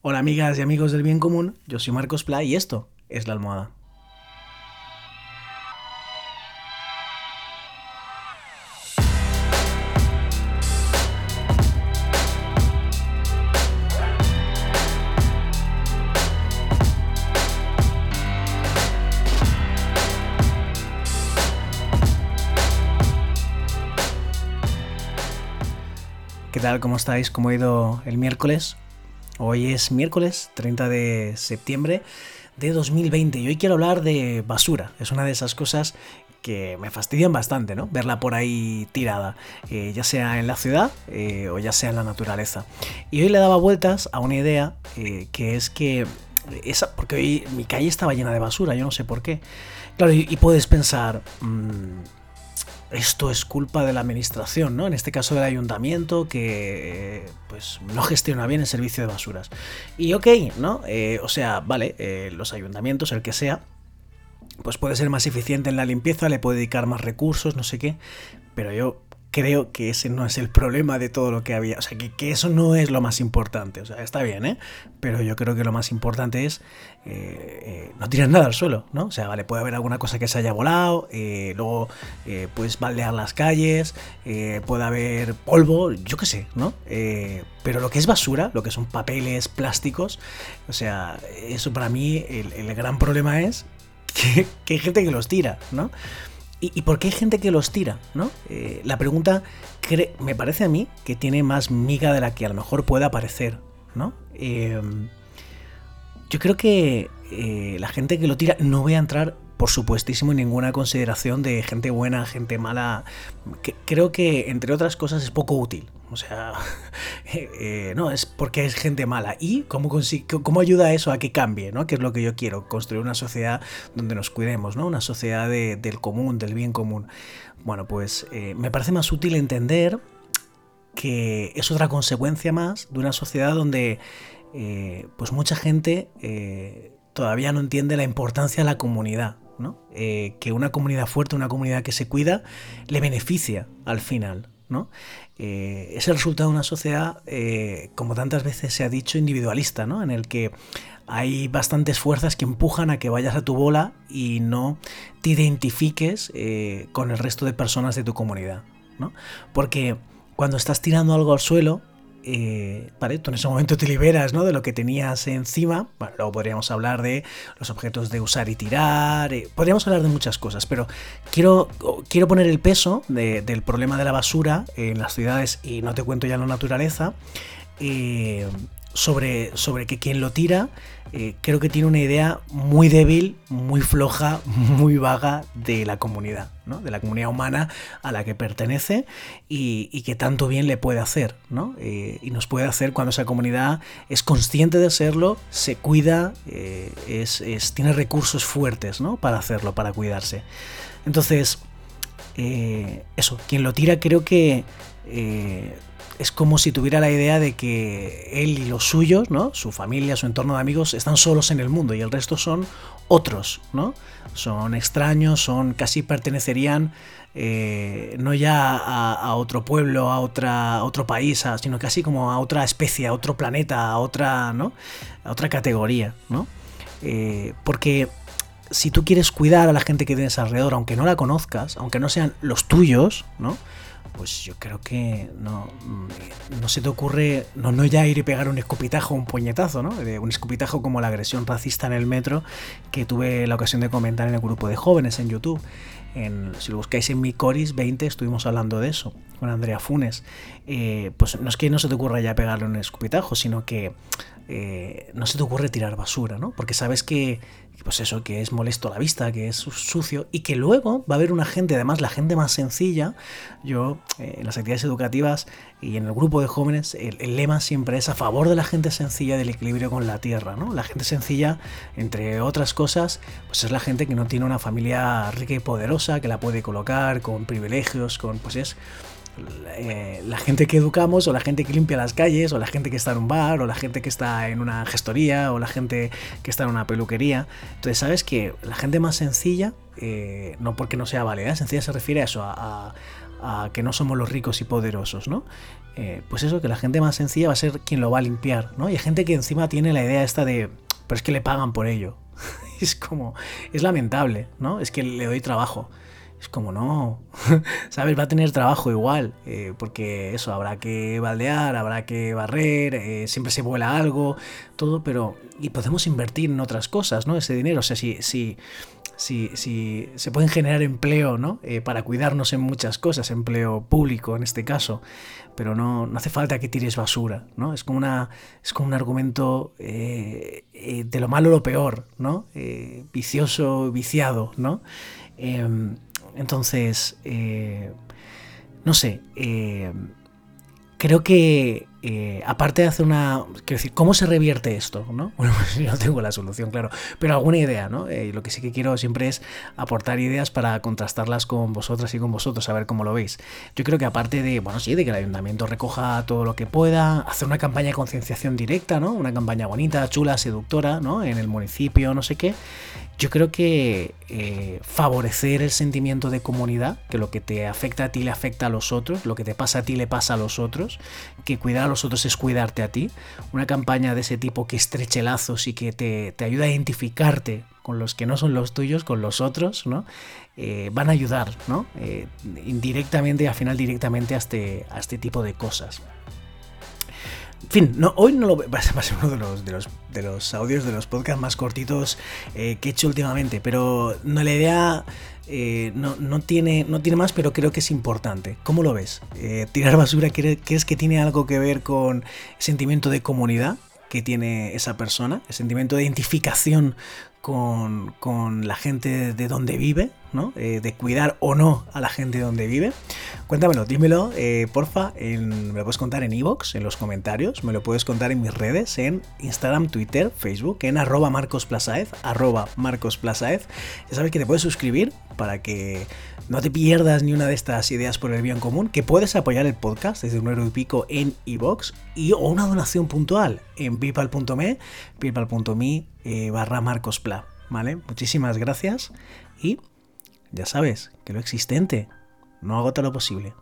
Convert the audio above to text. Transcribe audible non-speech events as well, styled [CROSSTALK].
Hola amigas y amigos del bien común, yo soy Marcos Pla y esto es La Almohada. ¿Qué tal? ¿Cómo estáis? ¿Cómo ha ido el miércoles? Hoy es miércoles 30 de septiembre de 2020 y hoy quiero hablar de basura. Es una de esas cosas que me fastidian bastante, ¿no? Verla por ahí tirada, eh, ya sea en la ciudad eh, o ya sea en la naturaleza. Y hoy le daba vueltas a una idea eh, que es que esa, porque hoy mi calle estaba llena de basura, yo no sé por qué. Claro, y, puedes pensar, mm, esto es culpa de la administración, ¿no? En este caso del ayuntamiento que pues no gestiona bien el servicio de basuras. Y ok, ¿no? Eh, o sea, vale, eh, los ayuntamientos, el que sea, pues puede ser más eficiente en la limpieza, le puede dedicar más recursos, no sé qué, pero yo creo que ese no es el problema de todo lo que había. O sea, que, eso no es lo más importante. O sea, está bien, ¿eh? Pero yo creo que lo más importante es eh, eh, no tirar nada al suelo, ¿no? O sea, vale, puede haber alguna cosa que se haya volado, eh, luego puedes baldear las calles, puede haber polvo, yo qué sé, ¿no? pero lo que es basura, lo que son papeles, plásticos, o sea, eso para mí el, gran problema es que, que hay gente que los tira, ¿no? ¿Y, por qué hay gente que los tira? ¿no? Eh, la pregunta me parece a mí que tiene más miga de la que a lo mejor pueda parecer. ¿no? Em, yo creo que eh, la gente que lo tira no voy a entrar por supuestísimo ninguna consideración de gente buena, gente mala. creo que, entre otras cosas, es poco útil. O sea, [LAUGHS] eh, eh, no, es porque es gente mala. ¿Y cómo, cómo ayuda eso a que cambie? ¿no? Que es lo que yo quiero, construir una sociedad donde nos cuidemos, ¿no? Una sociedad del común, del bien común. Bueno, pues eh, me parece más útil entender que es otra consecuencia más de una sociedad donde pues mucha gente todavía no entiende la importancia de la comunidad. Eh, que una comunidad fuerte, una comunidad que se cuida, le beneficia al final. ¿no? Eh, es el resultado de una sociedad, eh, como tantas veces se ha dicho, individualista, ¿no? en el que hay bastantes fuerzas que empujan a que vayas a tu bola y no te identifiques con el resto de personas de tu comunidad. ¿no? Porque cuando estás tirando algo al suelo, eh, vale, tú en ese momento te liberas ¿no? de lo que tenías encima. Bueno, luego podríamos hablar de los objetos de usar y tirar, eh, podríamos hablar de muchas cosas, pero quiero, quiero poner el peso del problema de la basura en las ciudades y no te cuento ya la naturaleza. Eh, sobre, sobre que quien lo tira eh, creo que tiene una idea muy débil, muy floja, [LAUGHS] muy vaga de la comunidad, ¿no? de la comunidad humana a la que pertenece y, que tanto bien le puede hacer. ¿no? Eh, y nos puede hacer cuando esa comunidad es consciente de serlo, se cuida, eh, es, tiene recursos fuertes ¿no? para hacerlo, para cuidarse. Entonces, eso, quien lo tira creo que es como si tuviera la idea de que él y los suyos, ¿no? Su familia, su entorno de amigos, están solos en el mundo y el resto son otros, ¿no? Son extraños, son casi pertenecerían eh, no ya a, otro pueblo, a, otra, otro país, sino casi como a otra especie, a otro planeta, a otra, ¿no? A otra categoría, ¿no? Eh, porque si tú quieres cuidar a la gente que tienes alrededor, aunque no la conozcas, aunque no sean los tuyos, ¿no? Pues yo creo que no, mm, no se te ocurre, no, no ya ir y pegar un escupitajo, un puñetazo, ¿no? Un escupitajo como la agresión racista en el metro que tuve la ocasión de comentar en el grupo de jóvenes en YouTube. Si lo buscáis en mi Coris 20 estuvimos hablando de eso con Andrea Funes. Eh, pues no es que no se te ocurra ya pegarle un escupitajo, sino que eh, no se te ocurre tirar basura, ¿no? Porque sabes que, pues eso, que es molesto a la vista, que es sucio y que luego va a haber una gente, además la gente más sencilla, yo eh, en las actividades educativas y en el grupo de jóvenes, el, lema siempre es a favor de la gente sencilla del equilibrio con la tierra, ¿no? La gente sencilla, entre otras cosas, pues es la gente que no tiene una familia rica y poderosa, que la puede colocar con privilegios, con, pues es eh, la gente que educamos o la gente que limpia las calles o la gente que está en un bar o la gente que está en una gestoría o la gente que está en una peluquería. Entonces sabes que la gente más sencilla, eh, no porque no sea válida, sencilla se refiere a eso, a, que no somos los ricos y poderosos, ¿no? eh, pues eso, que la gente más sencilla va a ser quien lo va a limpiar, ¿no? Y hay gente que encima tiene la idea esta de, pero es que le pagan por ello. [LAUGHS] es como, es lamentable, ¿no? Es que le doy trabajo. Es como, no, [LAUGHS] ¿sabes? Va a tener trabajo igual, eh, porque eso, habrá que baldear, habrá que barrer, eh, siempre se vuela algo, todo, pero... Y podemos invertir en otras cosas, ¿no? Ese dinero, o sea, si, si, si, si se pueden generar empleo, ¿no? Eh, para cuidarnos en muchas cosas, empleo público en este caso, pero no, no hace falta que tires basura, ¿no? Es como, una, es como un argumento de lo malo lo peor, ¿no? vicioso, viciado, ¿no? Entonces, eh, no sé, eh, creo que eh, aparte de hacer una... Quiero decir, ¿cómo se revierte esto? ¿no? [LAUGHS] Bueno, pues no tengo la solución, claro, pero alguna idea, ¿no? Eh, lo que sí que quiero siempre es aportar ideas para contrastarlas con vosotras y con vosotros, a ver cómo lo veis. Yo creo que aparte de, bueno, sí, de que el ayuntamiento recoja todo lo que pueda, hacer una campaña de concienciación directa, ¿no? Una campaña bonita, chula, seductora, ¿no? En el municipio, no sé qué. Yo creo que eh, favorecer el sentimiento de comunidad, que lo que te afecta a ti le afecta a los otros, lo que te pasa a ti le pasa a los otros, que cuidar a los otros es cuidarte a ti. Una campaña de ese tipo que estreche lazos y que te, te ayuda a identificarte con los que no son los tuyos, con los otros, ¿no? Eh, van a ayudar, ¿no? Eh, indirectamente y al final directamente a este, a este tipo de cosas. En fin, no, hoy no lo [LAUGHS] va a ser uno de los, de los, de los audios de los podcasts más cortitos eh, que he hecho últimamente, pero no la idea eh, no, no, tiene, no tiene más, pero creo que es importante. ¿Cómo lo ves? Eh, ¿Tirar basura crees que tiene algo que ver con sentimiento de comunidad que tiene esa persona? ¿El sentimiento de identificación con, con la gente de donde vive? Eh, de cuidar o no a la gente donde vive. Cuéntamelo, dímelo, eh, porfa, me lo puedes contar en iVoox, en los comentarios, me lo puedes contar en mis redes, en Instagram, Twitter, Facebook, en arroba marcosplasaez, arroba marcosplasaez. Ya sabes que te puedes suscribir para que no te pierdas ni una de estas ideas por el bien común, que puedes apoyar el podcast desde un euro y pico en iVoox y o una donación puntual en paypal.me, paypal.me eh, barra marcospla. ¿Vale? Muchísimas gracias y ya sabes que lo existente no agota lo posible.